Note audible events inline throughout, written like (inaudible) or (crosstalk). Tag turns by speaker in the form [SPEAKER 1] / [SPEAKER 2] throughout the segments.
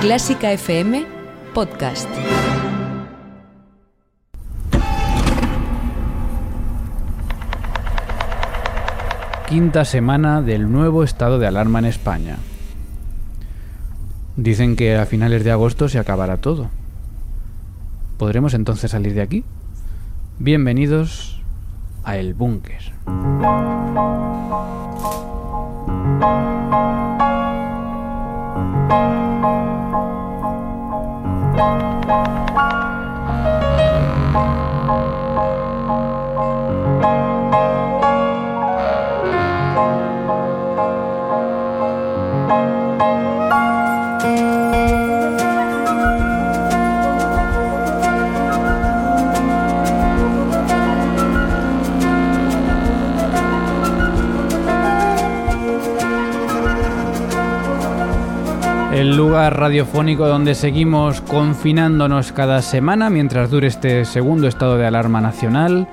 [SPEAKER 1] Clásica FM Podcast.
[SPEAKER 2] Quinta semana del nuevo estado de alarma en España. Dicen que a finales de agosto se acabará todo. ¿Podremos entonces salir de aquí? Bienvenidos a El Búnker. El lugar radiofónico donde seguimos confinándonos cada semana mientras dure este segundo estado de alarma nacional.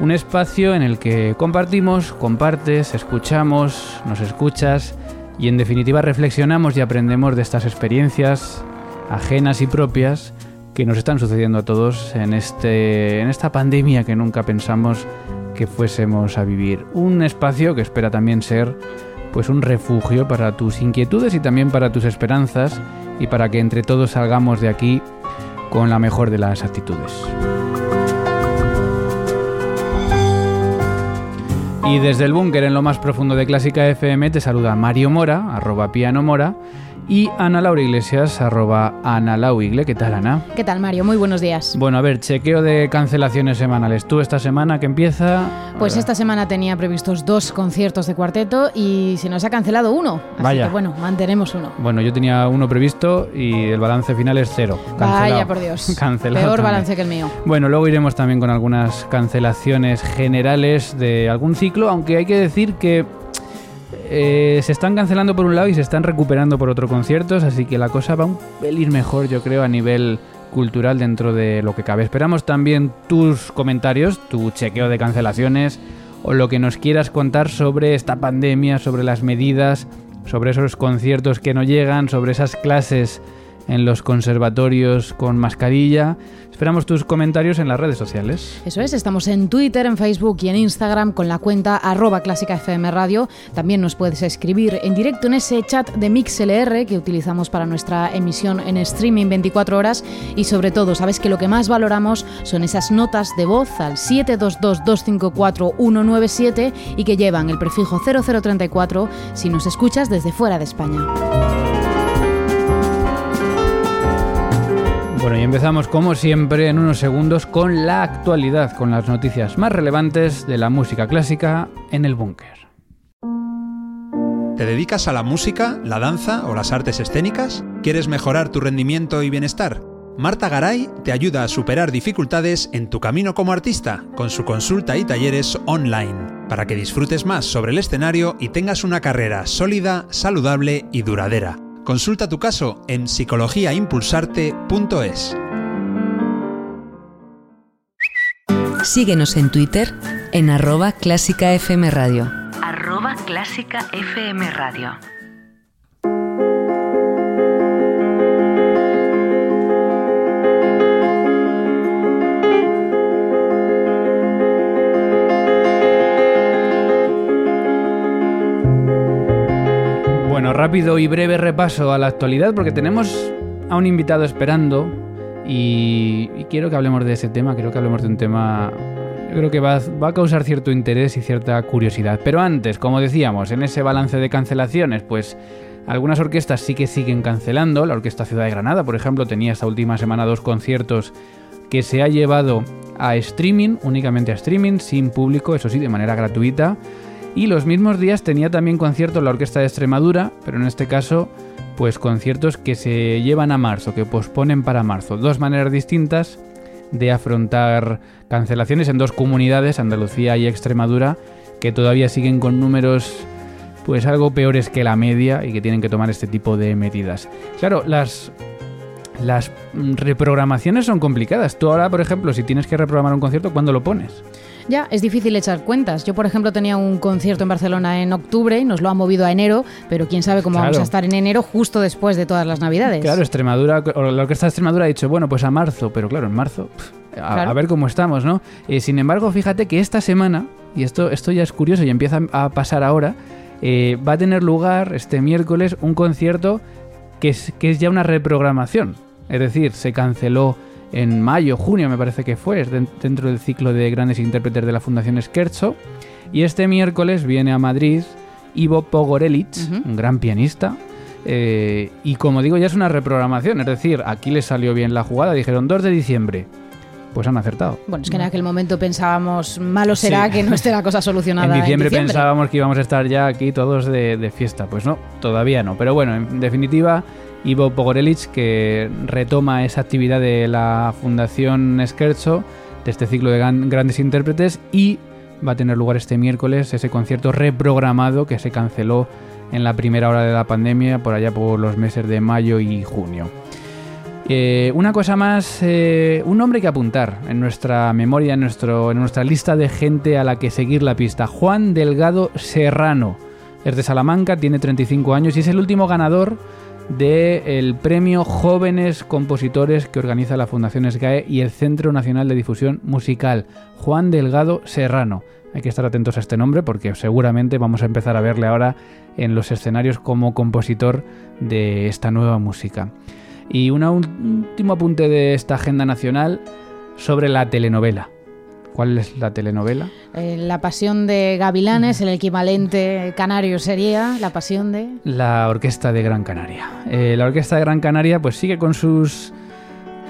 [SPEAKER 2] Un espacio en el que compartimos, compartes, escuchamos, nos escuchas y en definitiva reflexionamos y aprendemos de estas experiencias ajenas y propias que nos están sucediendo a todos en, este, en esta pandemia que nunca pensamos que fuésemos a vivir. Un espacio que espera también ser pues un refugio para tus inquietudes y también para tus esperanzas y para que entre todos salgamos de aquí con la mejor de las actitudes. Y desde el búnker en lo más profundo de Clásica FM te saluda Mario Mora, arroba piano mora, y Ana Laura Iglesias, arroba Ana Lauigle. ¿Qué tal, Ana?
[SPEAKER 3] ¿Qué tal, Mario? Muy buenos días.
[SPEAKER 2] Bueno, a ver, chequeo de cancelaciones semanales. ¿Tú esta semana que empieza?
[SPEAKER 3] Pues esta semana tenía previstos dos conciertos de cuarteto y se nos ha cancelado uno. Así
[SPEAKER 2] Vaya.
[SPEAKER 3] que bueno, mantenemos uno.
[SPEAKER 2] Bueno, yo tenía uno previsto y el balance final es cero. Cancelado.
[SPEAKER 3] Vaya, por Dios. (laughs)
[SPEAKER 2] Cancelado
[SPEAKER 3] Peor
[SPEAKER 2] también.
[SPEAKER 3] balance que el mío.
[SPEAKER 2] Bueno, luego iremos también con algunas cancelaciones generales de algún ciclo, aunque hay que decir que eh, se están cancelando por un lado y se están recuperando por otro conciertos, así que la cosa va un pelín mejor, yo creo, a nivel cultural dentro de lo que cabe. Esperamos también tus comentarios, tu chequeo de cancelaciones o lo que nos quieras contar sobre esta pandemia, sobre las medidas, sobre esos conciertos que no llegan, sobre esas clases en los conservatorios con mascarilla. Esperamos tus comentarios en las redes sociales.
[SPEAKER 3] Eso es, estamos en Twitter, en Facebook y en Instagram con la cuenta arroba clásica Radio. También nos puedes escribir en directo en ese chat de MixLR que utilizamos para nuestra emisión en streaming 24 horas. Y sobre todo, sabes que lo que más valoramos son esas notas de voz al 722-254-197 y que llevan el prefijo 0034 si nos escuchas desde fuera de España.
[SPEAKER 2] Bueno, y empezamos como siempre en unos segundos con la actualidad, con las noticias más relevantes de la música clásica en el búnker.
[SPEAKER 4] ¿Te dedicas a la música, la danza o las artes escénicas? ¿Quieres mejorar tu rendimiento y bienestar? Marta Garay te ayuda a superar dificultades en tu camino como artista con su consulta y talleres online, para que disfrutes más sobre el escenario y tengas una carrera sólida, saludable y duradera. Consulta tu caso en psicologiaimpulsarte.es.
[SPEAKER 1] Síguenos en Twitter en arroba clásica FM Radio.
[SPEAKER 5] arroba clásica FM Radio.
[SPEAKER 2] Bueno, rápido y breve repaso a la actualidad porque tenemos a un invitado esperando y, y quiero que hablemos de ese tema, quiero que hablemos de un tema yo creo que va, va a causar cierto interés y cierta curiosidad. Pero antes, como decíamos, en ese balance de cancelaciones, pues algunas orquestas sí que siguen cancelando. La Orquesta Ciudad de Granada, por ejemplo, tenía esta última semana dos conciertos que se ha llevado a streaming, únicamente a streaming, sin público, eso sí, de manera gratuita. Y los mismos días tenía también conciertos la Orquesta de Extremadura, pero en este caso, pues conciertos que se llevan a marzo, que posponen para marzo. Dos maneras distintas de afrontar cancelaciones en dos comunidades, Andalucía y Extremadura, que todavía siguen con números pues algo peores que la media y que tienen que tomar este tipo de medidas. Claro, las las reprogramaciones son complicadas. Tú ahora, por ejemplo, si tienes que reprogramar un concierto, ¿cuándo lo pones?
[SPEAKER 3] Ya, es difícil echar cuentas. Yo, por ejemplo, tenía un concierto en Barcelona en octubre, nos lo han movido a enero, pero quién sabe cómo vamos a estar en enero justo después de todas las Navidades.
[SPEAKER 2] Claro, Extremadura, la Orquesta de Extremadura ha dicho, bueno, pues a marzo, pero claro, en marzo, pf, a,
[SPEAKER 3] Claro.
[SPEAKER 2] a ver cómo estamos, ¿no? Eh, sin embargo, fíjate que esta semana, y esto, esto ya es curioso y empieza a pasar ahora, eh, va a tener lugar este miércoles un concierto que es, que es ya una reprogramación. Es decir, se canceló en mayo, junio me parece que fue, es dentro del ciclo de grandes intérpretes de la Fundación Scherzo. Y este miércoles viene a Madrid Ivo Pogorelic, un gran pianista. eh, y como digo, ya es una reprogramación. Es decir, aquí les salió bien la jugada. Dijeron 2 de diciembre. Pues han acertado.
[SPEAKER 3] Bueno, es que en aquel momento pensábamos, malo será
[SPEAKER 2] Sí.
[SPEAKER 3] que no esté la cosa (laughs) solucionada.
[SPEAKER 2] En diciembre,
[SPEAKER 3] diciembre.
[SPEAKER 2] pensábamos que íbamos a estar ya aquí todos de, de fiesta. Pues no, todavía no. Pero bueno, en definitiva, Ivo Pogorelic, que retoma esa actividad de la Fundación Scherzo, de este ciclo de gran- grandes intérpretes, y va a tener lugar este miércoles ese concierto reprogramado que se canceló en la primera hora de la pandemia, por allá por los meses de mayo y junio. Eh, una cosa más, eh, un nombre que apuntar en nuestra memoria, en, nuestro, en nuestra lista de gente a la que seguir la pista. Juan Delgado Serrano. Es de Salamanca, tiene 35 años y es el último ganador del premio Jóvenes Compositores que organiza la Fundación SGAE y el Centro Nacional de Difusión Musical. Juan Delgado Serrano. Hay que estar atentos a este nombre porque seguramente vamos a empezar a verle ahora en los escenarios como compositor de esta nueva música. Y un último apunte de esta agenda nacional sobre la telenovela. ¿Cuál es la telenovela?
[SPEAKER 3] Eh, la pasión de Gavilanes, el equivalente canario sería la pasión de...
[SPEAKER 2] La Orquesta de Gran Canaria. Eh, la Orquesta de Gran Canaria pues sigue con sus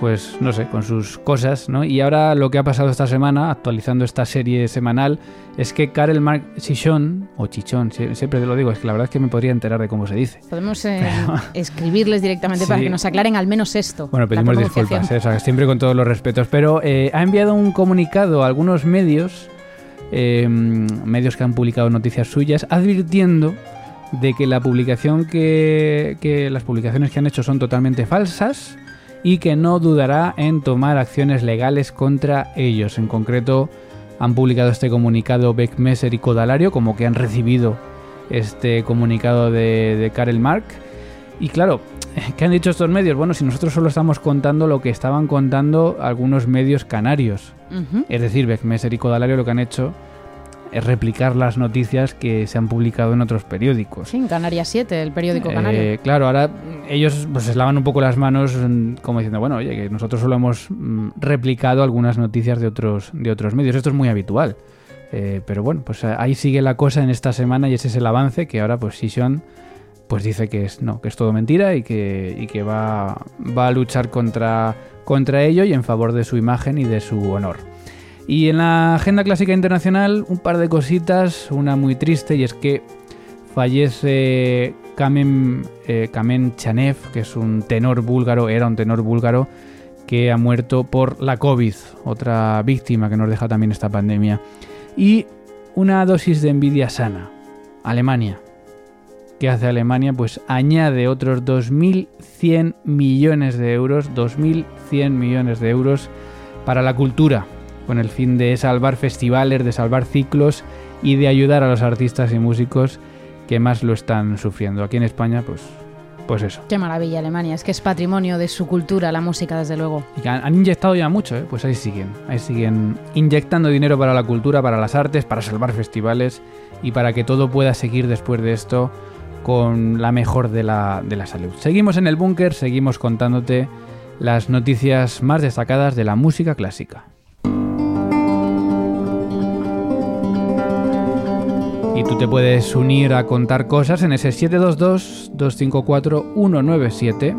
[SPEAKER 2] pues no sé, con sus cosas, ¿no? Y ahora lo que ha pasado esta semana, actualizando esta serie semanal, es que Karel Mark Chichón, o Chichón, sie- siempre te lo digo, es que la verdad es que me podría enterar de cómo se dice.
[SPEAKER 3] Podemos eh, (laughs) escribirles directamente para que nos aclaren al menos esto.
[SPEAKER 2] Bueno, pedimos disculpas, ¿eh? O sea, siempre con todos los respetos, pero eh, ha enviado un comunicado a algunos medios, eh, medios que han publicado noticias suyas, advirtiendo de que la publicación que, que las publicaciones que han hecho son totalmente falsas y que no dudará en tomar acciones legales contra ellos. En concreto, han publicado este comunicado Beck Messer y Codalario, como que han recibido este comunicado de, de Karel Mark. Y claro, (laughs) ¿qué han dicho estos medios? Bueno, si nosotros solo estamos contando lo que estaban contando algunos medios canarios. Es decir, Beckmesser y Codalario lo que han hecho es replicar las noticias que se han publicado en otros periódicos.
[SPEAKER 3] Sí, en Canarias 7, el periódico canario.
[SPEAKER 2] Eh, claro, ahora ellos pues, se lavan un poco las manos mm, como diciendo, bueno, oye, que nosotros solo hemos mm, replicado algunas noticias de otros, de otros medios. Esto es muy habitual. Eh, pero bueno, pues eh, ahí sigue la cosa en esta semana y ese es el avance que ahora pues Sison pues dice que es no, que es todo mentira y que, y que va, va a luchar contra, contra ello y en favor de su imagen y de su honor. Y en la agenda clásica internacional, un par de cositas, una muy triste, y es que fallece Kamen, eh, Kamen Chanev, que es un tenor búlgaro, era un tenor búlgaro, que ha muerto por la COVID, otra víctima que nos deja también esta pandemia. Y una dosis de envidia sana, Alemania. ¿Qué hace Alemania? Pues añade otros 2.100 millones de euros, 2.100 millones de euros para la cultura, con el fin de salvar festivales, de salvar ciclos y de ayudar a los artistas y músicos que más lo están sufriendo. Aquí en España, pues, pues eso.
[SPEAKER 3] Qué maravilla Alemania, es que es patrimonio de su cultura, la música, desde luego.
[SPEAKER 2] Y que han, han inyectado ya mucho, ¿eh? pues ahí siguen. Ahí siguen inyectando dinero para la cultura, para las artes, para salvar festivales y para que todo pueda seguir después de esto con la mejor de la, de la salud. Seguimos en el búnker, seguimos contándote las noticias más destacadas de la música clásica. Y tú te puedes unir a contar cosas en ese 722-254-197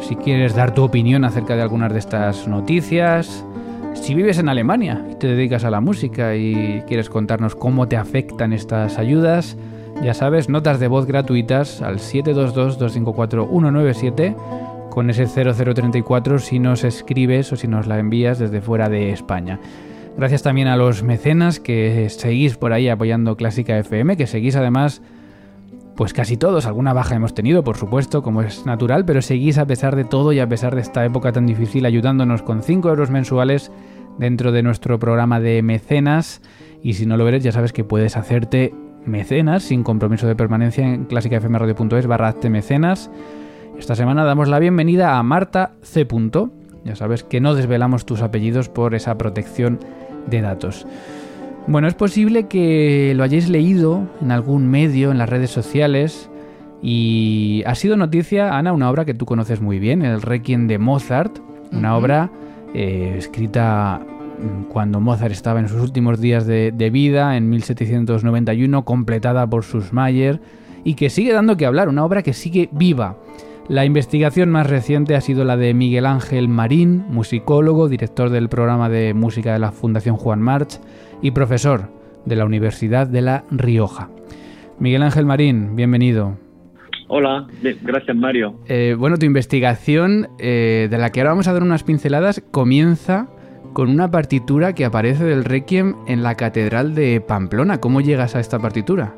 [SPEAKER 2] si quieres dar tu opinión acerca de algunas de estas noticias. Si vives en Alemania y te dedicas a la música y quieres contarnos cómo te afectan estas ayudas, ya sabes, notas de voz gratuitas al 722-254-197 con ese 0034 si nos escribes o si nos la envías desde fuera de España. Gracias también a los mecenas que seguís por ahí apoyando Clásica FM, que seguís además pues casi todos, alguna baja hemos tenido, por supuesto, como es natural, pero seguís a pesar de todo y a pesar de esta época tan difícil ayudándonos con 5 euros mensuales dentro de nuestro programa de mecenas. Y si no lo eres, ya sabes que puedes hacerte mecenas sin compromiso de permanencia en clásicafmradio.es barra mecenas. Esta semana damos la bienvenida a Marta C. Ya sabes que no desvelamos tus apellidos por esa protección de datos. Bueno, es posible que lo hayáis leído en algún medio, en las redes sociales, y ha sido noticia, Ana, una obra que tú conoces muy bien, el Requiem de Mozart, una obra eh, escrita mm, cuando Mozart estaba en sus últimos días de, vida, en 1791, completada por Sussmayer, y que sigue dando que hablar, una obra que sigue viva. La investigación más reciente ha sido la de Miguel Ángel Marín, musicólogo, director del programa de música de la Fundación Juan March y profesor de la Universidad de La Rioja. Miguel Ángel Marín, bienvenido.
[SPEAKER 6] Hola, gracias Mario.
[SPEAKER 2] Eh, bueno, tu investigación, eh, de la que ahora vamos a dar unas pinceladas, comienza con una partitura que aparece del Requiem en la Catedral de Pamplona. ¿Cómo llegas a esta partitura?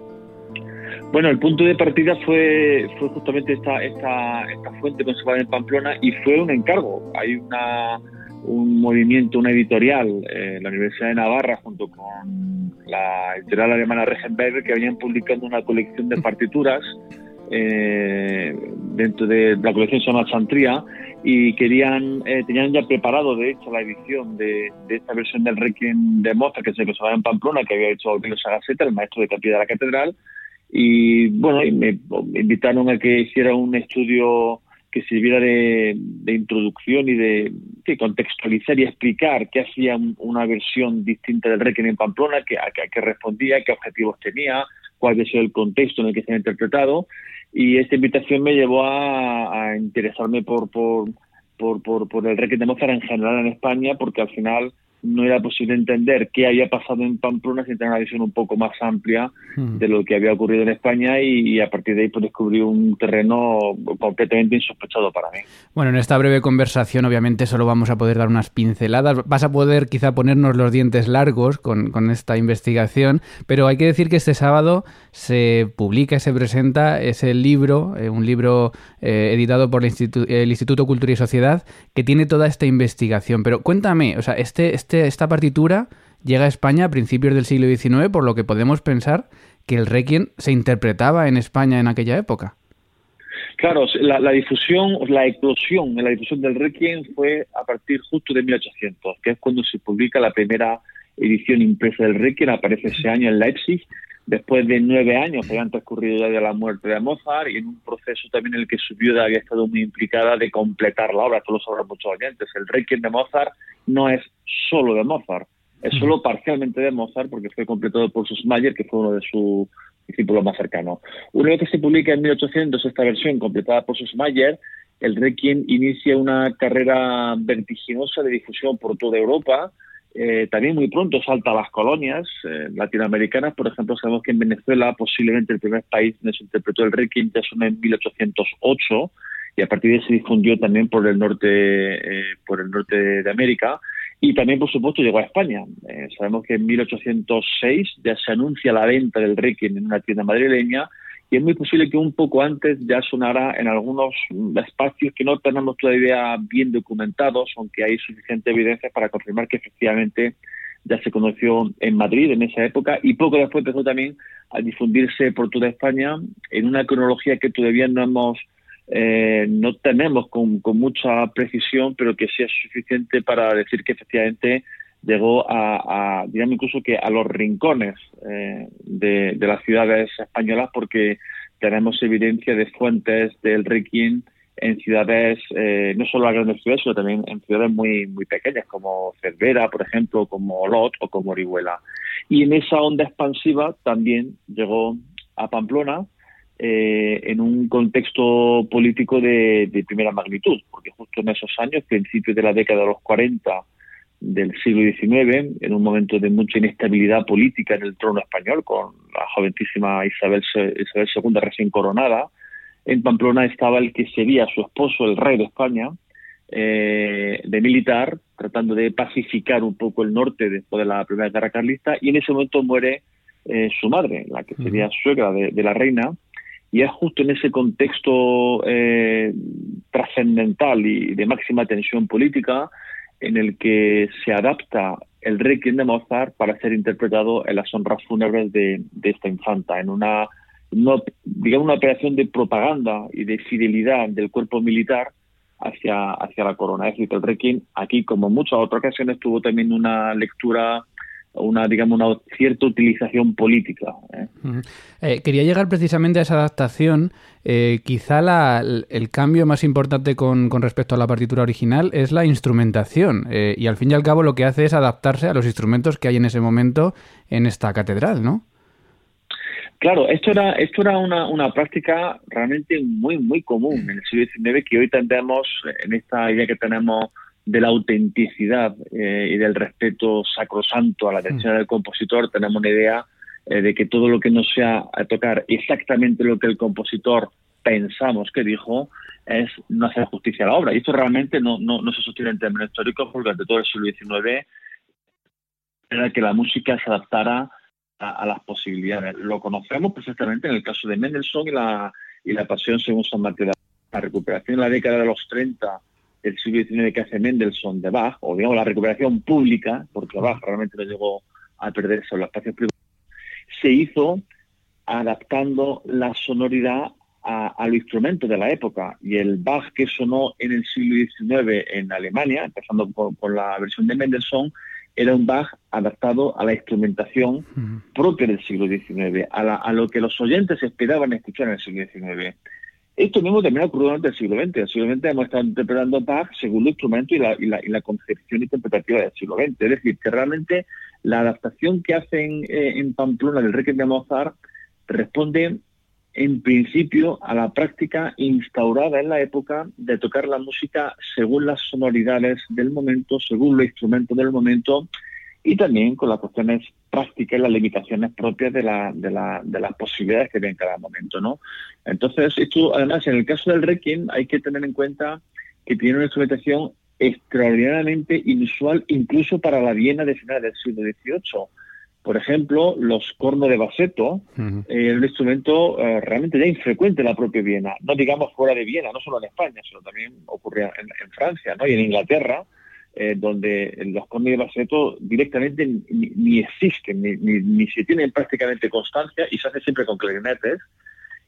[SPEAKER 6] Bueno, el punto de partida fue, fue justamente esta, esta, esta fuente conservada en Pamplona y fue un encargo. Hay una, un movimiento, una editorial, eh, la Universidad de Navarra, junto con la editorial alemana Regenberger, que venían publicando una colección de partituras eh, dentro de la colección se llama Chantría y querían eh, tenían ya preparado de hecho la edición de, esta versión del Requiem de Mozart que se conservaba en Pamplona que había hecho Aurelio Sagaceta el maestro de capilla de la catedral y bueno me, invitaron a que hiciera un estudio que sirviera de, introducción y de contextualizar y explicar qué hacía una versión distinta del Requiem en Pamplona, que, a, qué respondía, qué objetivos tenía, cuál había sido el contexto en el que se ha interpretado. Y esta invitación me llevó a, interesarme por, por, por, por, el Requiem de Mozart en general en España, porque al final no era posible entender qué había pasado en Pamplona sin tener una visión un poco más amplia hmm. de lo que había ocurrido en España y, a partir de ahí pues descubrí un terreno completamente insospechado para mí.
[SPEAKER 2] Bueno, en esta breve conversación obviamente solo vamos a poder dar unas pinceladas, vas a poder quizá ponernos los dientes largos con, con esta investigación, pero hay que decir que este sábado se publica y se presenta ese libro, eh, un libro eh, editado por el, el Instituto Cultura y Sociedad que tiene toda esta investigación, pero cuéntame, o sea, este, este este, esta partitura llega a España a principios del siglo XIX, por lo que podemos pensar que el Requiem se interpretaba en España en aquella época.
[SPEAKER 6] Claro, la, difusión, la eclosión en la difusión del Requiem fue a partir justo de 1800, que es cuando se publica la primera edición impresa del Requiem, aparece ese año en Leipzig, después de nueve años que habían transcurrido ya de la muerte de Mozart y en un proceso también en el que su viuda había estado muy implicada de completar la obra, esto lo sabrán muchos oyentes. El Requiem de Mozart no es solo de Mozart, es solo parcialmente de Mozart porque fue completado por Sussmayer, que fue uno de sus discípulos más cercanos. Una vez que se publica en 1800 esta versión completada por Sussmayer, el Requiem inicia una carrera vertiginosa de difusión por toda Europa, eh, también muy pronto salta a las colonias eh, latinoamericanas. Por ejemplo, sabemos que en Venezuela posiblemente el primer país donde se interpretó el Requiem ya son en 1808 y a partir de ahí se difundió también por el norte, eh, por el norte de América. Y también, por supuesto, llegó a España. sabemos que en 1806 ya se anuncia la venta del Requiem en una tienda madrileña y es muy posible que un poco antes ya sonara en algunos espacios que no tenemos todavía bien documentados, aunque hay suficiente evidencia para confirmar que efectivamente ya se conoció en Madrid en esa época y poco después empezó también a difundirse por toda España en una cronología que todavía no hemos eh, no tenemos con, mucha precisión, pero que sí es suficiente para decir que efectivamente llegó a, a digamos incluso que a los rincones eh, de, las ciudades españolas porque tenemos evidencia de fuentes del Requiem en ciudades, eh, no solo las grandes ciudades, sino también en ciudades muy, muy pequeñas, como Cervera, por ejemplo, como Olot o como Orihuela. Y en esa onda expansiva también llegó a Pamplona eh, en un contexto político de, de, primera magnitud, porque justo en esos años, principios de la década de los 40, del siglo XIX, en un momento de mucha inestabilidad política en el trono español, con la jovencísima Isabel, Isabel II recién coronada. En Pamplona estaba el que sería su esposo, el rey de España, eh, de militar, tratando de pacificar un poco el norte después de la Primera Guerra Carlista, y en ese momento muere eh, su madre, la que sería suegra de, la reina, y es justo en ese contexto eh, trascendental y de máxima tensión política en el que se adapta el Requiem de Mozart para ser interpretado en las honras fúnebres de, esta infanta, en una, digamos, una operación de propaganda y de fidelidad del cuerpo militar hacia, hacia la corona. Es decir, el Requiem aquí, como en muchas otras ocasiones, tuvo también una lectura una digamos una cierta utilización política. ¿eh?
[SPEAKER 2] Eh, quería llegar precisamente a esa adaptación. Eh, quizá el cambio más importante con, con, respecto a la partitura original es la instrumentación y al fin y al cabo lo que hace es adaptarse a los instrumentos que hay en ese momento en esta catedral, ¿no?
[SPEAKER 6] Claro, esto era esto era una, una práctica realmente muy muy común en el siglo XIX que hoy tendemos en esta idea que tenemos de la autenticidad eh, y del respeto sacrosanto a la atención del compositor, tenemos una idea eh, de que todo lo que no sea a tocar exactamente lo que el compositor pensamos que dijo es no hacer justicia a la obra. Y esto realmente no, no, no se sostiene en términos históricos porque durante todo el siglo XIX era que la música se adaptara a, las posibilidades. Lo conocemos perfectamente en el caso de Mendelssohn y la, y la Pasión según San Mateo. La recuperación en la década de los 30 del siglo XIX que hace Mendelssohn de Bach, o digamos la recuperación pública, porque Bach realmente no llegó a perderse en los espacios privados, se hizo adaptando la sonoridad a, los instrumentos de la época. Y el Bach que sonó en el siglo XIX en Alemania, empezando por, la versión de Mendelssohn, era un Bach adaptado a la instrumentación propia del siglo XIX, a, a, lo que los oyentes esperaban escuchar en el siglo XIX. Esto mismo también ha ocurrido durante el siglo XX. El siglo XX hemos estado interpretando Bach según el instrumento y la, y la, y la concepción interpretativa del siglo XX. Es decir, que realmente la adaptación que hacen eh, en Pamplona del Requiem de Mozart responde en principio a la práctica instaurada en la época de tocar la música según las sonoridades del momento, según los instrumentos del momento y también con las cuestiones prácticas y las limitaciones propias de, la, de, la, de las posibilidades que hay en cada momento, ¿no? Entonces, esto, además, en el caso del Requiem hay que tener en cuenta que tiene una instrumentación extraordinariamente inusual incluso para la Viena de finales del siglo XVIII. Por ejemplo, los cornos de baseto, eh, un instrumento eh, realmente ya infrecuente en la propia Viena, no digamos fuera de Viena, no solo en España, sino también ocurría en, en Francia ¿no? y en Inglaterra, eh, donde los cornos de baseto directamente ni, existen, ni, ni, se tienen prácticamente constancia y se hace siempre con clarinetes.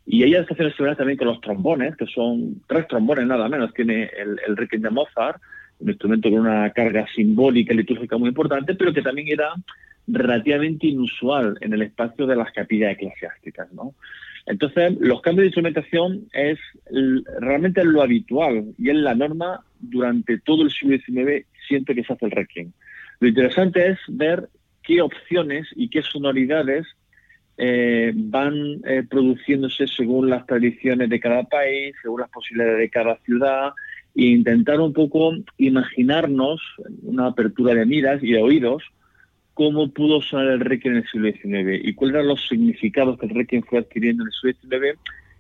[SPEAKER 6] Y hay estaciones similares también con los trombones, que son tres trombones nada menos, tiene el, el Requiem de Mozart, un instrumento con una carga simbólica y litúrgica muy importante, pero que también era relativamente inusual en el espacio de las capillas eclesiásticas, ¿no? Entonces, los cambios de instrumentación es realmente lo habitual y es la norma durante todo el siglo XIX, siempre que se hace el requiem. Lo interesante es ver qué opciones y qué sonoridades eh, van eh, produciéndose según las tradiciones de cada país, según las posibilidades de cada ciudad, e intentar un poco imaginarnos una apertura de miras y de oídos cómo pudo sonar el Requiem en el siglo XIX y cuáles eran los significados que el Requiem fue adquiriendo en el siglo XIX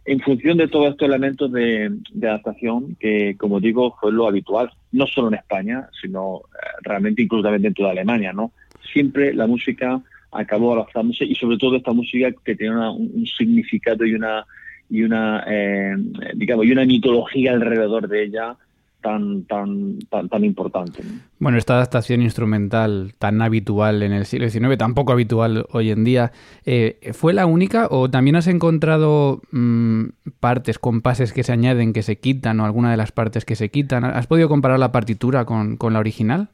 [SPEAKER 6] en función de todos estos elementos de, adaptación que, como digo, fue lo habitual, no solo en España, sino eh, realmente incluso también dentro de Alemania, ¿no? Siempre la música acabó adaptándose y sobre todo esta música que tenía un, significado y una y una eh, digamos y una mitología alrededor de ella tan, tan, tan, importante.
[SPEAKER 2] Bueno, esta adaptación instrumental tan habitual en el siglo XIX, tan poco habitual hoy en día, eh, ¿fue la única o también has encontrado mm, partes, compases que se añaden, que se quitan o alguna de las partes que se quitan? ¿Has podido comparar la partitura con, con la original?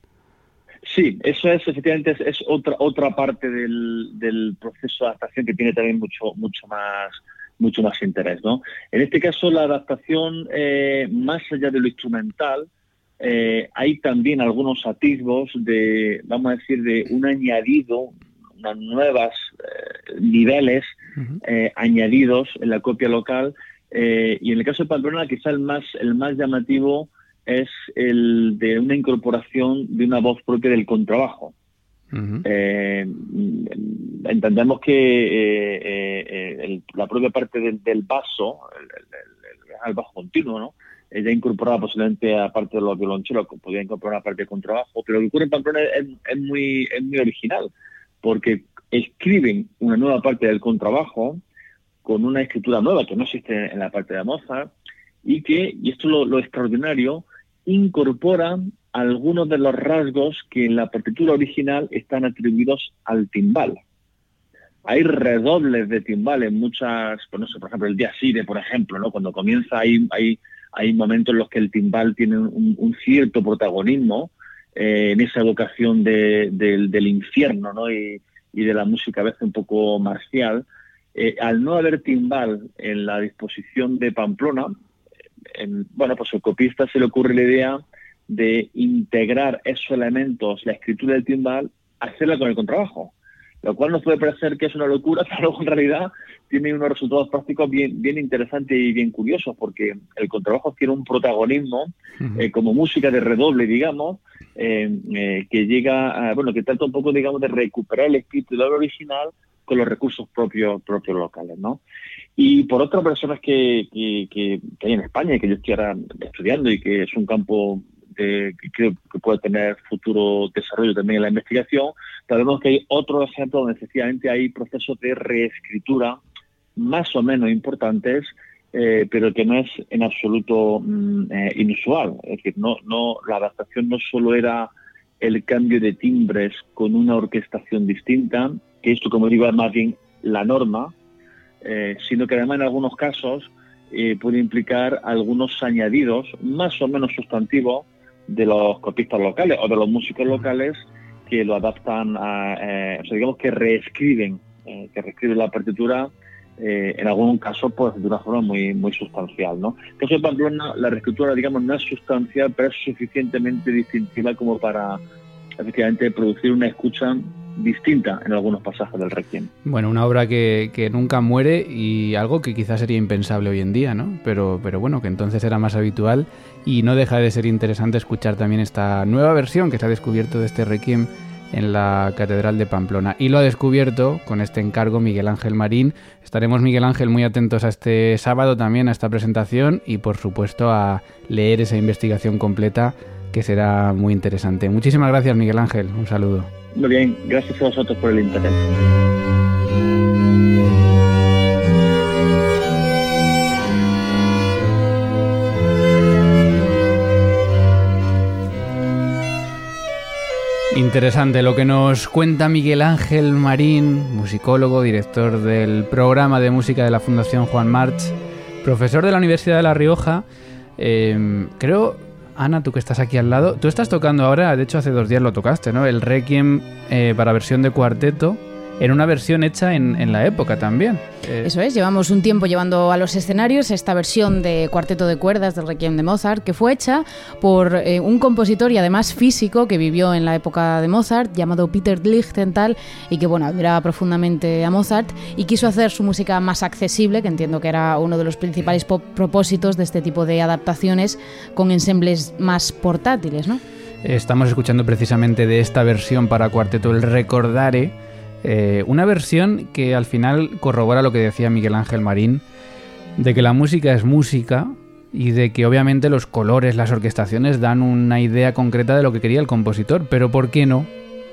[SPEAKER 6] Sí, eso es efectivamente es, otra otra parte del, del proceso de adaptación que tiene también mucho mucho más mucho más interés. ¿no? En este caso, la adaptación, eh, más allá de lo instrumental, eh, hay también algunos atisbos de, vamos a decir, de un añadido, unas nuevas eh, niveles añadidos en la copia local. y en el caso de Pamplona, quizá el más, el más llamativo es el de una incorporación de una voz propia del contrabajo. Eh, entendemos que eh, eh, la propia parte del, vaso, el, bajo continuo, ¿no? ella incorporada posiblemente aparte de los violonchelos, podría incorporar una parte de contrabajo, pero lo que ocurre en Pamplona es, muy, es muy original, porque escriben una nueva parte del contrabajo con una escritura nueva que no existe en la parte de Mozart, y que, y esto es lo, lo extraordinario, incorporan algunos de los rasgos que en la partitura original están atribuidos al timbal. Hay redobles de timbal en muchas, pues no sé, por ejemplo, el día Sire, por ejemplo, ¿no? Cuando comienza hay, hay, hay momentos en los que el timbal tiene un, cierto protagonismo eh, en esa evocación del infierno, ¿no? Y, de la música a veces un poco marcial. Eh, al no haber timbal en la disposición de Pamplona, bueno, pues al copista se le ocurre la idea de integrar esos elementos, la escritura del timbal, hacerla con el contrabajo. Lo cual nos puede parecer que es una locura, (laughs) pero en realidad tiene unos resultados prácticos bien, bien interesantes y bien curiosos, porque el contrabajo tiene un protagonismo eh, como música de redoble, digamos, eh, eh, que llega, a, bueno, que trata un poco, digamos, de recuperar el espíritu de la original con los recursos propios, propios locales, ¿no? Y por otras personas que, que, hay en España y que yo estoy ahora estudiando y que es un campo que creo que puede tener futuro desarrollo también en la investigación, sabemos que hay otro ejemplo donde efectivamente hay procesos de reescritura más o menos importantes, eh, pero que no es en absoluto mm, eh, inusual. Es decir, no, no, la adaptación no solo era el cambio de timbres con una orquestación distinta, que esto, como digo, es más bien la norma, eh, sino que además en algunos casos puede implicar algunos añadidos más o menos sustantivos de los copistas locales o de los músicos locales que lo adaptan a, eh, o sea, digamos que reescriben, eh, que reescriben la partitura eh, en algún caso pues de una forma muy muy sustancial, ¿no? En caso de Pamplona la reescritura digamos no es sustancial pero es suficientemente distintiva como para efectivamente producir una escucha distinta en algunos pasajes del Requiem.
[SPEAKER 2] Bueno, una obra que, nunca muere y algo que quizás sería impensable hoy en día, ¿no? Pero, pero bueno, que entonces era más habitual y no deja de ser interesante escuchar también esta nueva versión que se ha descubierto de este Requiem en la Catedral de Pamplona. Y lo ha descubierto con este encargo Miguel Ángel Marín. Estaremos, Miguel Ángel, muy atentos a este sábado también, a esta presentación y, por supuesto, a leer esa investigación completa que será muy interesante. Muchísimas gracias, Miguel Ángel. Un saludo.
[SPEAKER 6] Muy bien, gracias a vosotros por el interés.
[SPEAKER 2] Interesante lo que nos cuenta Miguel Ángel Marín, musicólogo, director del programa de música de la Fundación Juan March, profesor de la Universidad de La Rioja. Eh, creo Ana, tú que estás aquí al lado, tú estás tocando ahora, de hecho hace dos días lo tocaste, ¿no? El Requiem eh, para versión de cuarteto en una versión hecha en, la época también.
[SPEAKER 3] Eh, Eso es, llevamos un tiempo llevando a los escenarios esta versión de cuarteto de cuerdas del Requiem de Mozart, que fue hecha por eh, un compositor y además físico que vivió en la época de Mozart, llamado Peter Lichtenthal, y que bueno, admiraba profundamente a Mozart y quiso hacer su música más accesible, que entiendo que era uno de los principales propósitos de este tipo de adaptaciones, con ensembles más portátiles, ¿no?
[SPEAKER 2] Estamos escuchando precisamente de esta versión para cuarteto el Recordare eh, una versión que al final corrobora lo que decía Miguel Ángel Marín, de que la música es música y de que obviamente los colores, las orquestaciones dan una idea concreta de lo que quería el compositor, pero ¿por qué no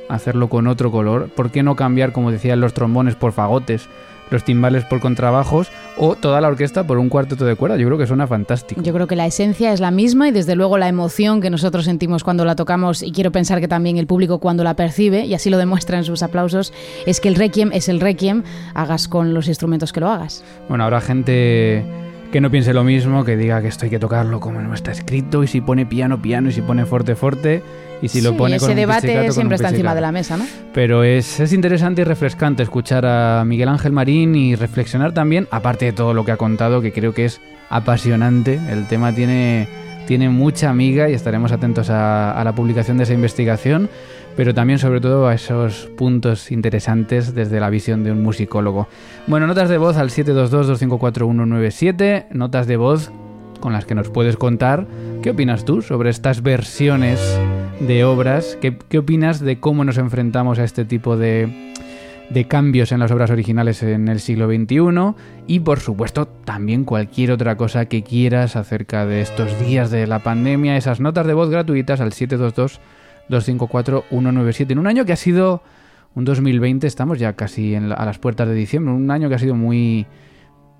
[SPEAKER 2] hacerlo con otro color? ¿Por qué no cambiar, como decían los trombones, por fagotes? Los timbales por contrabajos o toda la orquesta por un cuarteto de cuerda. Yo creo que suena fantástico.
[SPEAKER 3] Yo creo que la esencia es la misma y desde luego la emoción que nosotros sentimos cuando la tocamos y quiero pensar que también el público cuando la percibe y así lo demuestra en sus aplausos es que el requiem es el requiem, hagas con los instrumentos que lo hagas.
[SPEAKER 2] Bueno, habrá gente que no piense lo mismo, que diga que esto hay que tocarlo como no está escrito y si pone piano, piano y si pone forte, forte y si lo pone
[SPEAKER 3] ese debate siempre está encima de la mesa, ¿no?
[SPEAKER 2] Pero es, es interesante y refrescante escuchar a Miguel Ángel Marín y reflexionar también, aparte de todo lo que ha contado, que creo que es apasionante. El tema tiene, tiene mucha amiga y estaremos atentos a, a la publicación de esa investigación pero también sobre todo a esos puntos interesantes desde la visión de un musicólogo. Bueno, notas de voz al 722-254-197, notas de voz con las que nos puedes contar qué opinas tú sobre estas versiones de obras, qué, qué opinas de cómo nos enfrentamos a este tipo de, de cambios en las obras originales en el siglo XXI y por supuesto también cualquier otra cosa que quieras acerca de estos días de la pandemia, esas notas de voz gratuitas al 722 254-197. En un año que ha sido un 2020, estamos ya casi a las puertas de diciembre, un año que ha sido muy,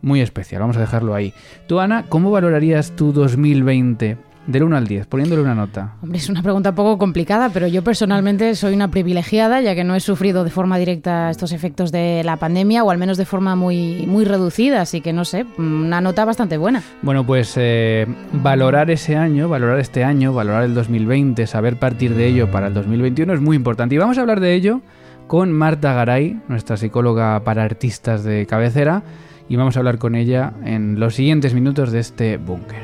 [SPEAKER 2] muy especial, vamos a dejarlo ahí. Tú, Ana, ¿cómo valorarías tu 2020 Del 1 al 10, poniéndole una nota.
[SPEAKER 3] Hombre, es una pregunta un poco complicada, pero yo personalmente soy una privilegiada, ya que no he sufrido de forma directa estos efectos de la pandemia, o al menos de forma muy, muy reducida, así que no sé, una nota bastante buena.
[SPEAKER 2] Bueno, pues eh, valorar ese año, valorar este año, valorar el 2020, saber partir de ello para el 2021 es muy importante. Y vamos a hablar de ello con Marta Garay, nuestra psicóloga para artistas de cabecera, y vamos a hablar con ella en los siguientes minutos de este búnker.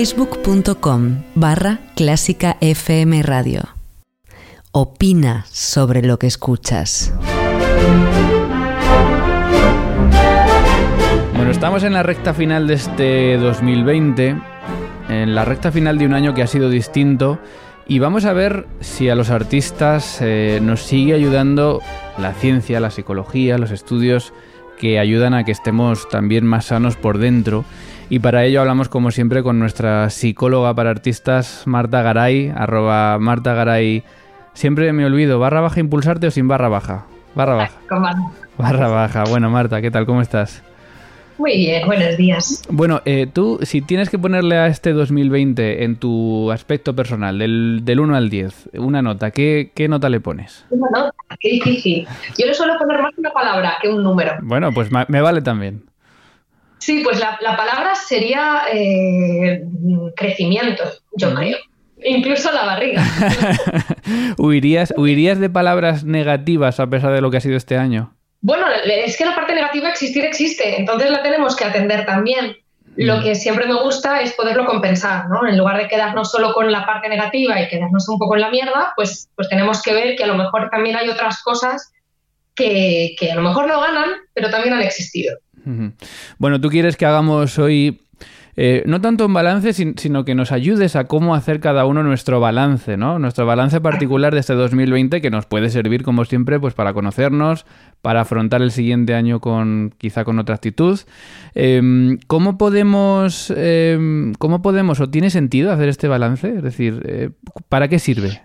[SPEAKER 1] facebook.com barra clásica FM Radio. Opina sobre lo que escuchas.
[SPEAKER 2] Bueno, estamos en la recta final de este 2020, en la recta final de un año que ha sido distinto y vamos a ver si a los artistas eh, nos sigue ayudando la ciencia, la psicología, los estudios que ayudan a que estemos también más sanos por dentro y para ello hablamos como siempre con nuestra psicóloga para artistas, Marta Garay, arroba Marta Garay. Siempre me olvido, barra baja impulsarte o sin barra baja. Barra baja. Barra baja. Bueno, Marta, ¿qué tal? ¿Cómo estás?
[SPEAKER 7] Muy bien, buenos días.
[SPEAKER 2] Bueno, eh, tú, si tienes que ponerle a este 2020 en tu aspecto personal, del, del 1 al 10, una nota, ¿qué, ¿qué, nota le pones?
[SPEAKER 7] Una nota, qué difícil. Yo le suelo poner más una palabra que un número.
[SPEAKER 2] Bueno, pues me vale también.
[SPEAKER 7] Sí, pues la, palabra sería eh, crecimiento, yo creo. Incluso la barriga. (laughs)
[SPEAKER 2] ¿Huirías, ¿Huirías de palabras negativas a pesar de lo que ha sido este año?
[SPEAKER 7] Bueno, es que la parte negativa existir existe, entonces la tenemos que atender también. Lo que siempre me gusta es poderlo compensar, ¿no? En lugar de quedarnos solo con la parte negativa y quedarnos un poco en la mierda, pues, pues tenemos que ver que a lo mejor también hay otras cosas que, que a lo mejor no ganan, pero también han existido.
[SPEAKER 2] Bueno, tú quieres que hagamos hoy eh, no tanto un balance, sino que nos ayudes a cómo hacer cada uno nuestro balance, ¿no? Nuestro balance particular de este 2020 que nos puede servir, como siempre, pues para conocernos, para afrontar el siguiente año con quizá con otra actitud. Em, ¿Cómo podemos, em, cómo podemos o tiene sentido hacer este balance? Es decir, eh, ¿para qué sirve?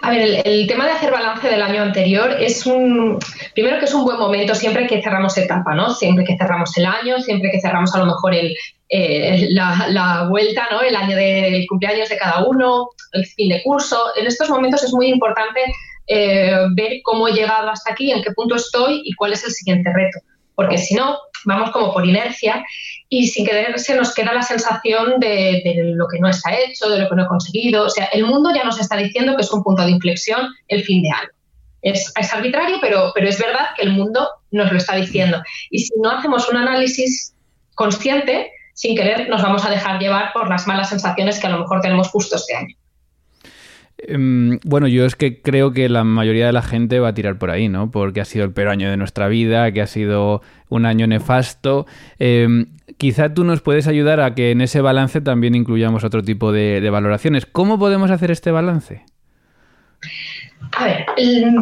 [SPEAKER 7] A ver, el, tema de hacer balance del año anterior es un, primero que es un buen momento siempre que cerramos etapa, ¿no? Siempre que cerramos el año, siempre que cerramos a lo mejor el, eh, la, vuelta, ¿no? El año del cumpleaños de cada uno, el fin de curso. En estos momentos es muy importante eh, ver cómo he llegado hasta aquí, en qué punto estoy y cuál es el siguiente reto. Porque si no, vamos como por inercia y sin querer se nos queda la sensación de, lo que no está hecho, de lo que no he conseguido. O sea, el mundo ya nos está diciendo que es un punto de inflexión el fin de año. Es, arbitrario, pero, pero es verdad que el mundo nos lo está diciendo. Y si no hacemos un análisis consciente, sin querer nos vamos a dejar llevar por las malas sensaciones que a lo mejor tenemos justo este año.
[SPEAKER 2] Em, bueno, yo es que creo que la mayoría de la gente va a tirar por ahí, ¿no? Porque ha sido el peor año de nuestra vida, que ha sido un año nefasto. Em, quizá tú nos puedes ayudar a que en ese balance también incluyamos otro tipo de valoraciones. ¿Cómo podemos hacer este balance?
[SPEAKER 7] A ver,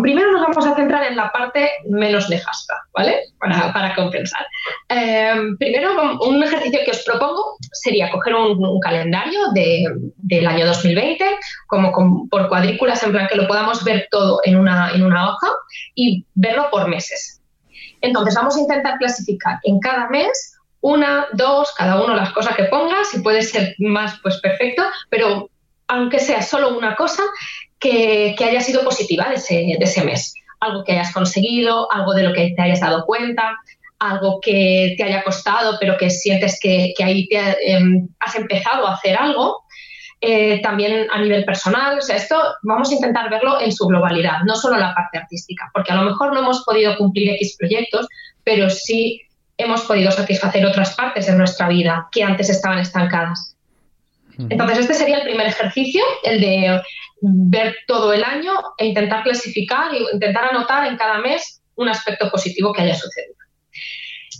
[SPEAKER 7] primero nos vamos a centrar en la parte menos nefasta, ¿vale? Para, compensar. Em, primero, un ejercicio que os propongo sería coger un, calendario del año 2020, como por cuadrículas, en plan que lo podamos ver todo en una, en una hoja y verlo por meses. Entonces, vamos a intentar clasificar en cada mes una, dos, cada uno las cosas que pongas, si puede ser más, pues perfecto, pero aunque sea solo una cosa, que, haya sido positiva de ese, mes. Algo que hayas conseguido, algo de lo que te hayas dado cuenta, algo que te haya costado, pero que sientes que, ahí te, em, has empezado a hacer algo. Eh, también a nivel personal, o sea, esto vamos a intentar verlo en su globalidad, no solo la parte artística, porque a lo mejor no hemos podido cumplir X proyectos, pero sí hemos podido satisfacer otras partes de nuestra vida que antes estaban estancadas. Entonces, este sería el primer ejercicio, el de ver todo el año e intentar clasificar e intentar anotar en cada mes un aspecto positivo que haya sucedido.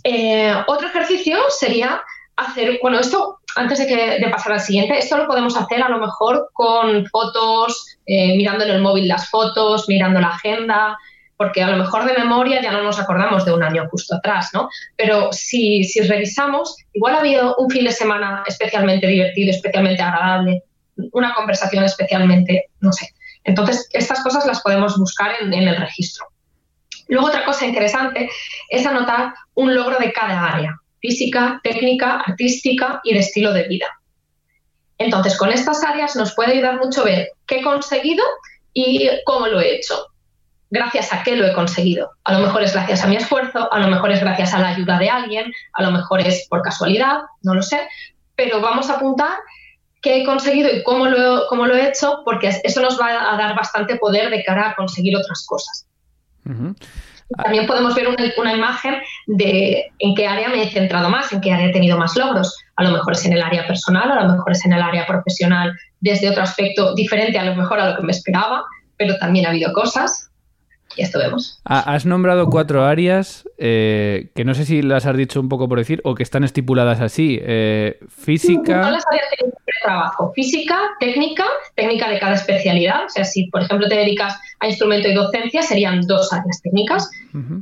[SPEAKER 7] Eh, otro ejercicio sería hacer, bueno, esto antes de, que, de pasar al siguiente, esto lo podemos hacer a lo mejor con fotos, eh, mirando en el móvil las fotos, mirando la agenda, porque a lo mejor de memoria ya no nos acordamos de un año justo atrás, ¿no? Pero si, si revisamos, igual ha habido un fin de semana especialmente divertido, especialmente agradable, una conversación especialmente, no sé. Entonces, estas cosas las podemos buscar en, el registro. Luego, otra cosa interesante es anotar un logro de cada área, física, técnica, artística y de estilo de vida. Entonces, con estas áreas nos puede ayudar mucho ver qué he conseguido y cómo lo he hecho. Gracias a qué lo he conseguido. A lo mejor es gracias a mi esfuerzo, a lo mejor es gracias a la ayuda de alguien, a lo mejor es por casualidad, no lo sé, pero vamos a apuntar qué he conseguido y cómo lo, cómo lo he hecho, porque eso nos va a dar bastante poder de cara a conseguir otras cosas. También podemos ver una, imagen de en qué área me he centrado más, en qué área he tenido más logros. A lo mejor es en el área personal, a lo mejor es en el área profesional, desde otro aspecto diferente a lo mejor a lo que me esperaba, pero también ha habido cosas y esto vemos.
[SPEAKER 2] Has nombrado cuatro áreas eh, que no sé si las has dicho un poco por decir o que están estipuladas así. Eh, física.
[SPEAKER 7] Son las que yo trabajo. Física, técnica, técnica de cada especialidad. O sea, si por ejemplo te dedicas a instrumento y docencia, serían dos áreas técnicas.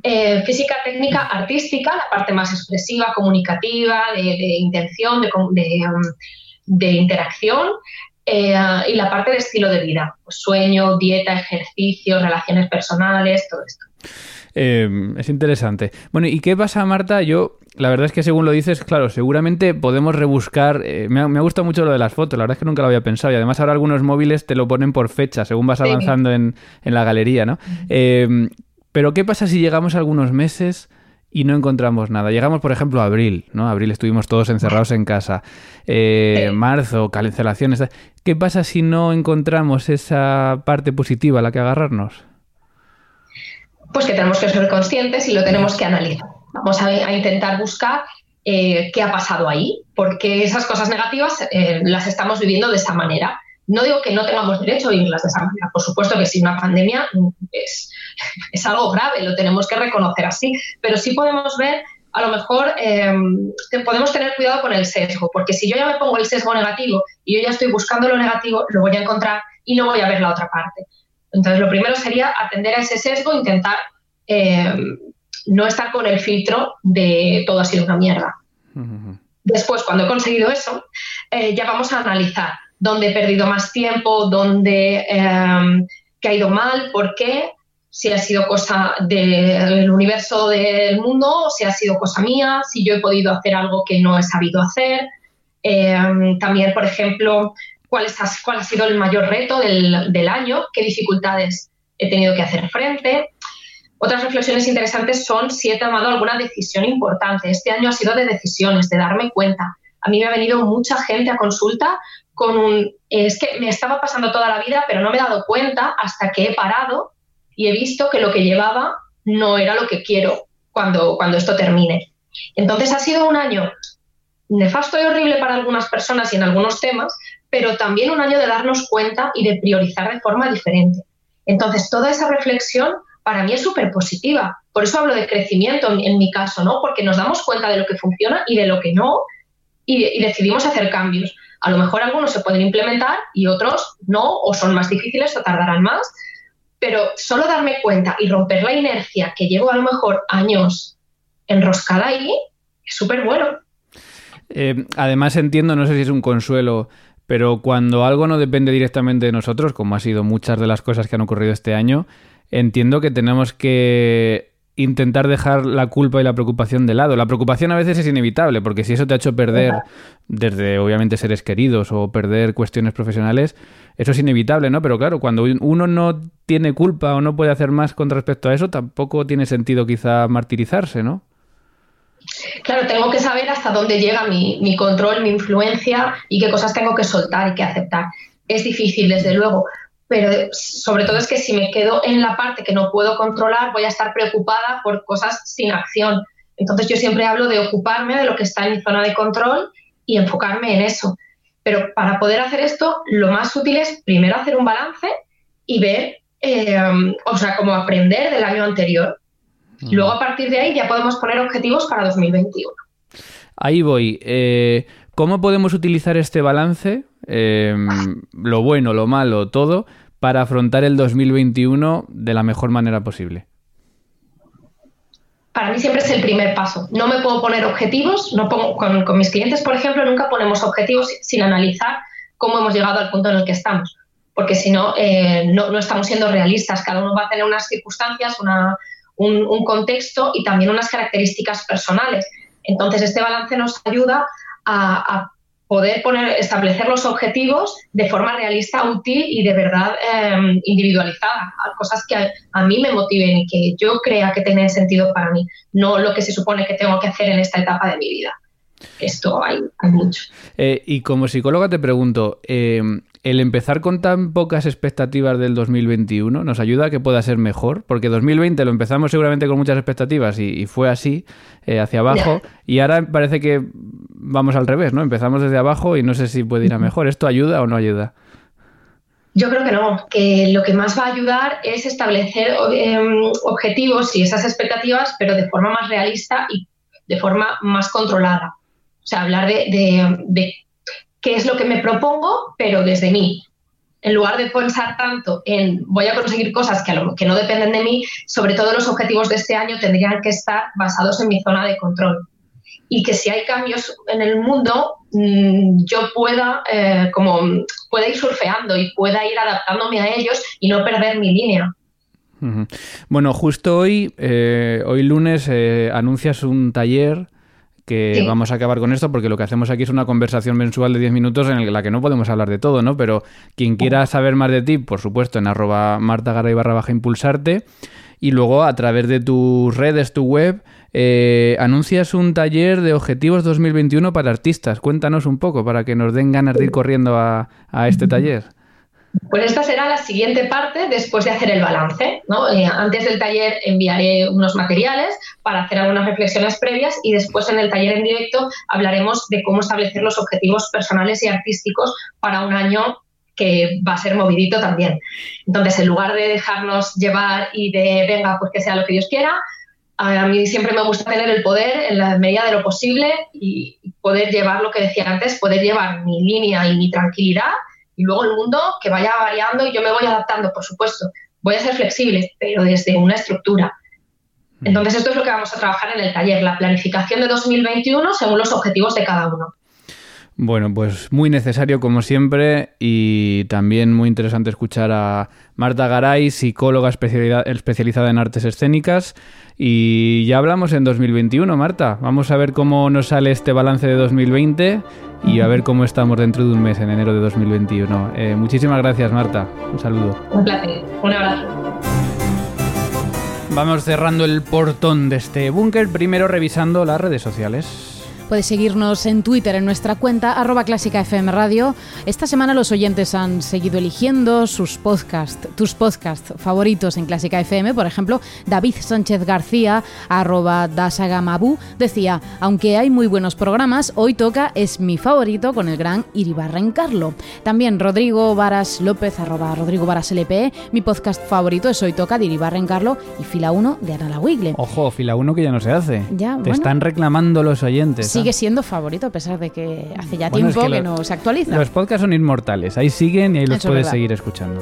[SPEAKER 7] Eh, física, técnica, artística, la parte más expresiva, comunicativa, de, intención, de, de, um, de interacción. Eh, y la parte de estilo de vida, pues sueño, dieta, ejercicio, relaciones personales, todo esto.
[SPEAKER 2] Em, es interesante. Bueno, ¿y qué pasa, Marta? Yo, la verdad es que según lo dices, claro, seguramente podemos rebuscar. Eh, me, ha, me, gustado mucho lo de las fotos, la verdad es que nunca lo había pensado. Y además, ahora algunos móviles te lo ponen por fecha, según vas avanzando en, en, la galería, ¿no? Eh, pero, ¿qué pasa si llegamos a algunos meses? y no encontramos nada. Llegamos, por ejemplo, a abril, ¿no? Abril estuvimos todos encerrados en casa. Eh, marzo, cancelaciones. ¿Qué pasa si no encontramos esa parte positiva a la que agarrarnos?
[SPEAKER 7] Pues que tenemos que ser conscientes y lo tenemos que analizar. Vamos a, intentar buscar eh, qué ha pasado ahí, porque esas cosas negativas eh, las estamos viviendo de esa manera. No digo que no tengamos derecho a vivirlas de esa manera. Por supuesto que si una pandemia es, (laughs) es algo grave, lo tenemos que reconocer así, pero sí podemos ver a lo mejor eh, podemos tener cuidado con el sesgo, porque si yo ya me pongo el sesgo negativo y yo ya estoy buscando lo negativo, lo voy a encontrar y no voy a ver la otra parte. Entonces, lo primero sería atender a ese sesgo, intentar eh, no estar con el filtro de todo ha sido una mierda. Después, cuando he conseguido eso, eh, ya vamos a analizar dónde he perdido más tiempo, dónde qué ha ido mal, por qué, si ha sido cosa del universo del mundo, si ha sido cosa mía, si yo he podido hacer algo que no he sabido hacer. Em, también, por ejemplo, cuál, es, cuál ha sido el mayor reto del, del, año, qué dificultades he tenido que hacer frente. Otras reflexiones interesantes son si he tomado alguna decisión importante. Este año ha sido de decisiones, de darme cuenta. A mí me ha venido mucha gente a consulta con un, es que me estaba pasando toda la vida, pero no me he dado cuenta hasta que he parado y he visto que lo que llevaba no era lo que quiero cuando, cuando esto termine. Entonces ha sido un año nefasto y horrible para algunas personas y en algunos temas, pero también un año de darnos cuenta y de priorizar de forma diferente. Entonces, toda esa reflexión para mí es súper positiva. Por eso hablo de crecimiento en, mi caso, ¿no? Porque nos damos cuenta de lo que funciona y de lo que no y, decidimos hacer cambios. A lo mejor algunos se pueden implementar y otros no, o son más difíciles o tardarán más, pero solo darme cuenta y romper la inercia que llevo a lo mejor años enroscada ahí es súper bueno.
[SPEAKER 2] Eh, además entiendo, no sé si es un consuelo, pero cuando algo no depende directamente de nosotros, como ha sido muchas de las cosas que han ocurrido este año, entiendo que tenemos que intentar dejar la culpa y la preocupación de lado. La preocupación a veces es inevitable, porque si eso te ha hecho perder, desde obviamente seres queridos o perder cuestiones profesionales, eso es inevitable, ¿no? Pero claro, cuando uno no tiene culpa o no puede hacer más con respecto a eso, tampoco tiene sentido quizá martirizarse, ¿no?
[SPEAKER 7] Claro, tengo que saber hasta dónde llega mi, control, mi influencia y qué cosas tengo que soltar y que aceptar. Es difícil, desde luego, pero sobre todo es que si me quedo en la parte que no puedo controlar, voy a estar preocupada por cosas sin acción. Entonces yo siempre hablo de ocuparme de lo que está en mi zona de control y enfocarme en eso. Pero para poder hacer esto, lo más útil es primero hacer un balance y ver, eh, o sea, como aprender del año anterior. Luego a partir de ahí ya podemos poner objetivos para 2021.
[SPEAKER 2] Ahí voy. Eh, ¿Cómo podemos utilizar este balance, eh, lo bueno, lo malo, todo, para afrontar el 2021 de la mejor manera posible?
[SPEAKER 7] para mí siempre es el primer paso. No me puedo poner objetivos, no pongo, con, con mis clientes, por ejemplo, nunca ponemos objetivos sin analizar cómo hemos llegado al punto en el que estamos, porque si no, eh, no, estamos siendo realistas. Cada uno va a tener unas circunstancias, una, un, contexto y también unas características personales. Entonces, este balance nos ayuda a, poder poner, establecer los objetivos de forma realista, útil y de verdad eh, individualizada, cosas que a, mí me motiven y que yo crea que tienen sentido para mí, no lo que se supone que tengo que hacer en esta etapa de mi vida. Esto hay, mucho.
[SPEAKER 2] Eh, y como psicóloga te pregunto, eh, el empezar con tan pocas expectativas del 2021 nos ayuda a que pueda ser mejor, porque 2020 lo empezamos seguramente con muchas expectativas y, fue así, eh, hacia abajo, y ahora parece que vamos al revés, ¿no? Empezamos desde abajo y no sé si puede ir a mejor. ¿Esto ayuda o no ayuda?
[SPEAKER 7] Yo creo que no, que lo que más va a ayudar es establecer em, objetivos y esas expectativas, pero de forma más realista y de forma más controlada. O sea, hablar de, de qué es lo que me propongo, pero desde mí. En lugar de pensar tanto en voy a conseguir cosas que, no dependen de mí, sobre todo los objetivos de este año tendrían que estar basados en mi zona de control. Y que si hay cambios en el mundo, mm, yo pueda, eh, como, pueda ir surfeando y pueda ir adaptándome a ellos y no perder mi línea.
[SPEAKER 2] Bueno, justo hoy, eh, hoy lunes, eh, anuncias un taller que vamos a acabar con esto porque lo que hacemos aquí es una conversación mensual de 10 minutos en la que no podemos hablar de todo, ¿no? Pero quien quiera saber más de ti, por supuesto, en arroba martagaray barra baja impulsarte y luego a través de tus redes, tu web, eh, anuncias un taller de objetivos 2021 para artistas. Cuéntanos un poco para que nos den ganas de ir corriendo a, a este (laughs) taller.
[SPEAKER 7] Pues esta será la siguiente parte después de hacer el balance. ¿no? Eh, antes del taller enviaré unos materiales para hacer algunas reflexiones previas y después en el taller en directo hablaremos de cómo establecer los objetivos personales y artísticos para un año que va a ser movidito también. Entonces, en lugar de dejarnos llevar y de venga, pues que sea lo que Dios quiera, a mí siempre me gusta tener el poder en la medida de lo posible y poder llevar lo que decía antes, poder llevar mi línea y mi tranquilidad y luego el mundo que vaya variando y yo me voy adaptando, por supuesto. Voy a ser flexible, pero desde una estructura. Mm. Entonces, esto es lo que vamos a trabajar en el taller, la planificación de 2021 según los objetivos de cada uno.
[SPEAKER 2] Bueno, pues muy necesario como siempre y también muy interesante escuchar a Marta Garay, psicóloga especializada en artes escénicas. Y ya hablamos en 2021, Marta. Vamos a ver cómo nos sale este balance de 2020 y a ver cómo estamos dentro de un mes, en enero de 2021. Eh, muchísimas gracias, Marta. Un saludo.
[SPEAKER 7] Un placer. Un abrazo.
[SPEAKER 2] Vamos cerrando el portón de este búnker, primero revisando las redes sociales.
[SPEAKER 3] Puedes seguirnos en Twitter en nuestra cuenta arroba clásica FM Radio. Esta semana los oyentes han seguido eligiendo sus podcasts, tus podcasts favoritos en Clásica FM. Por ejemplo, David Sánchez García, arroba dasagamabu, decía, aunque hay muy buenos programas, hoy toca es mi favorito con el gran Iribarren Carlo. También Rodrigo Varas López, arroba Rodrigo Varas LP, mi podcast favorito es Hoy toca de Iribarren Carlo y Fila 1 de Ana La Wigle.
[SPEAKER 2] Ojo, Fila 1 que ya no se hace. Ya, Te están reclamando los oyentes
[SPEAKER 3] sigue siendo favorito a pesar de que hace ya tiempo que, no se actualiza.
[SPEAKER 2] Los podcasts son inmortales, ahí siguen y ahí los puedes seguir escuchando.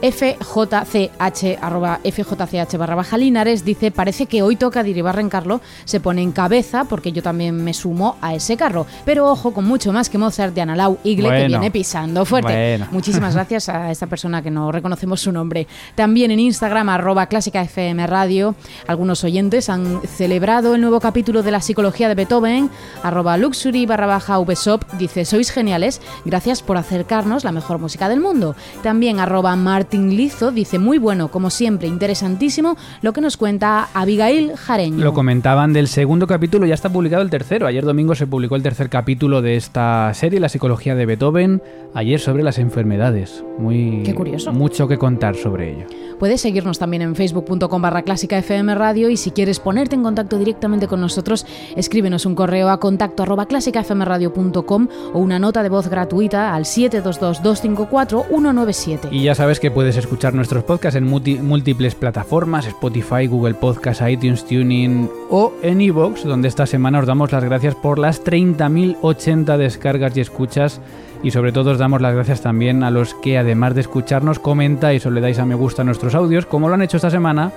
[SPEAKER 3] FJCH, arroba FJCH barra baja Linares, dice, parece que hoy toca Diribarren Carlo, se pone en cabeza porque yo también me sumo a ese carro. Pero ojo, con mucho más que Mozart de Analau Igle, que viene pisando fuerte. (laughs) Muchísimas (laughs) gracias a esta persona que no reconocemos su nombre. También en Instagram, arroba clásica FM Radio, algunos oyentes han celebrado el nuevo capítulo de la psicología de Beethoven, arroba luxury barra baja vshop, dice, sois geniales, gracias por acercarnos la mejor música del mundo. También arroba Mart Martín Lizo dice, muy bueno, como siempre, interesantísimo lo que nos cuenta Abigail Jareño.
[SPEAKER 2] Lo comentaban del segundo capítulo, ya está publicado el tercero. Ayer domingo se publicó el tercer capítulo de esta serie, La psicología de Beethoven, ayer sobre las enfermedades. Muy
[SPEAKER 3] Qué curioso.
[SPEAKER 2] Mucho que contar sobre ello.
[SPEAKER 3] Puedes seguirnos también en facebook.com barra clásica FM Radio y si quieres ponerte en contacto directamente con nosotros, escríbenos un correo a contacto arroba clásicafmradio.com o una nota de voz gratuita al 722-254-197.
[SPEAKER 2] Y ya sabes que puedes escuchar nuestros podcasts en múltiples plataformas, Spotify, Google Podcasts, iTunes, Tuning o en iVoox, donde esta semana os damos las gracias por las 30.080 descargas y escuchas y sobre todo os damos las gracias también a los que además de escucharnos comentáis o le dais a me gusta a nuestros audios, como lo han hecho esta semana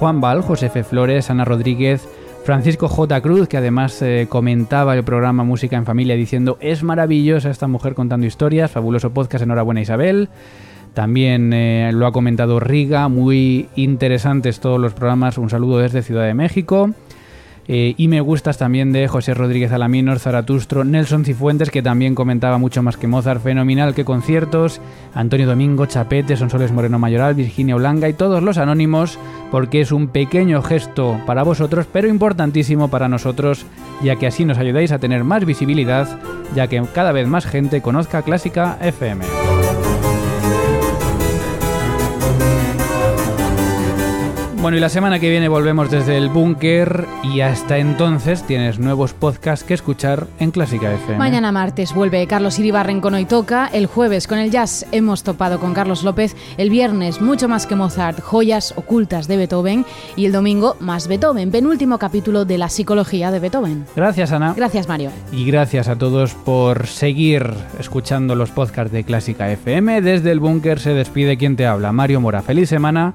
[SPEAKER 2] Juan Val, José F. Flores, Ana Rodríguez, Francisco J. Cruz, que además eh, comentaba el programa Música en Familia diciendo es maravillosa esta mujer contando historias, fabuloso podcast, enhorabuena Isabel. También eh, lo ha comentado Riga, muy interesantes todos los programas, un saludo desde Ciudad de México. Eh, y me gustas también de José Rodríguez Alaminos, Zaratustro, Nelson Cifuentes, que también comentaba mucho más que Mozart, fenomenal que conciertos, Antonio Domingo, Chapete, Sonsoles Moreno Mayoral, Virginia Olanga y todos los anónimos, porque es un pequeño gesto para vosotros, pero importantísimo para nosotros, ya que así nos ayudáis a tener más visibilidad, ya que cada vez más gente conozca Clásica FM. Bueno, y la semana que viene volvemos desde el búnker y hasta entonces tienes nuevos podcasts que escuchar en Clásica FM.
[SPEAKER 3] Mañana martes vuelve Carlos Iribarren con Hoy Toca, el jueves con el jazz hemos topado con Carlos López, el viernes mucho más que Mozart, joyas ocultas de Beethoven y el domingo más Beethoven, penúltimo capítulo de la psicología de Beethoven.
[SPEAKER 2] Gracias Ana.
[SPEAKER 3] Gracias Mario.
[SPEAKER 2] Y gracias a todos por seguir escuchando los podcasts de Clásica FM. Desde el búnker se despide quien te habla, Mario Mora. Feliz semana